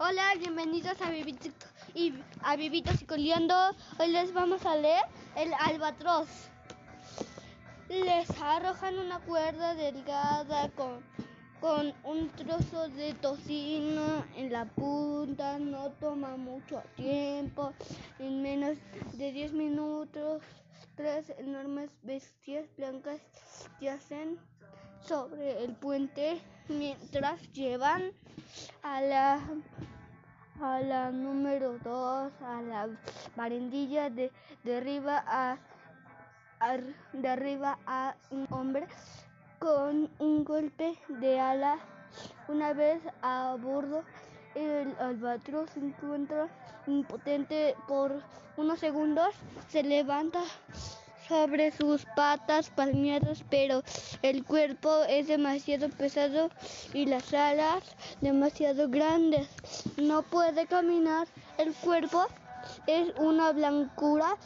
Hola, bienvenidos a Vivitos y a Vivitos y. Hoy les vamos a leer el albatros. Les arrojan una cuerda delgada con, con un trozo de tocino en la punta. No toma mucho tiempo. En menos de 10 minutos, tres enormes bestias blancas yacen sobre el puente mientras llevan a la a la número 2 a la barandilla de, de arriba a, a, de arriba a un hombre con un golpe de ala. Una vez a bordo el albatros se encuentra impotente por unos segundos se levanta sobre sus patas palmeadas, pero el cuerpo es demasiado pesado y las alas demasiado grandes. No puede caminar. El cuerpo es una blancura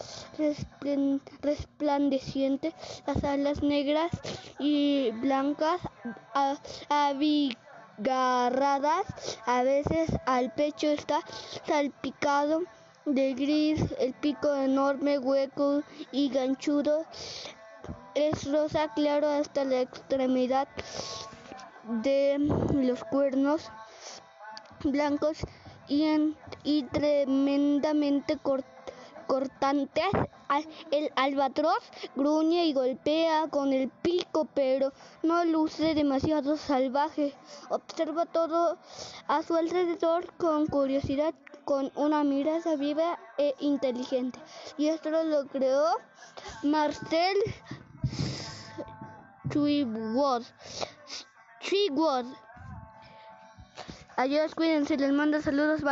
resplandeciente, las alas negras y blancas abigarradas. A veces al pecho está salpicado de gris, el pico enorme, hueco y ganchudo es rosa claro hasta la extremidad de los cuernos blancos y, en, y tremendamente cortantes. El albatros gruñe y golpea con el pico, pero no luce demasiado salvaje. Observa todo a su alrededor con curiosidad con una mirada viva e inteligente. Y esto lo creó Marcel. Twigwood. Adiós, cuídense, les mando saludos.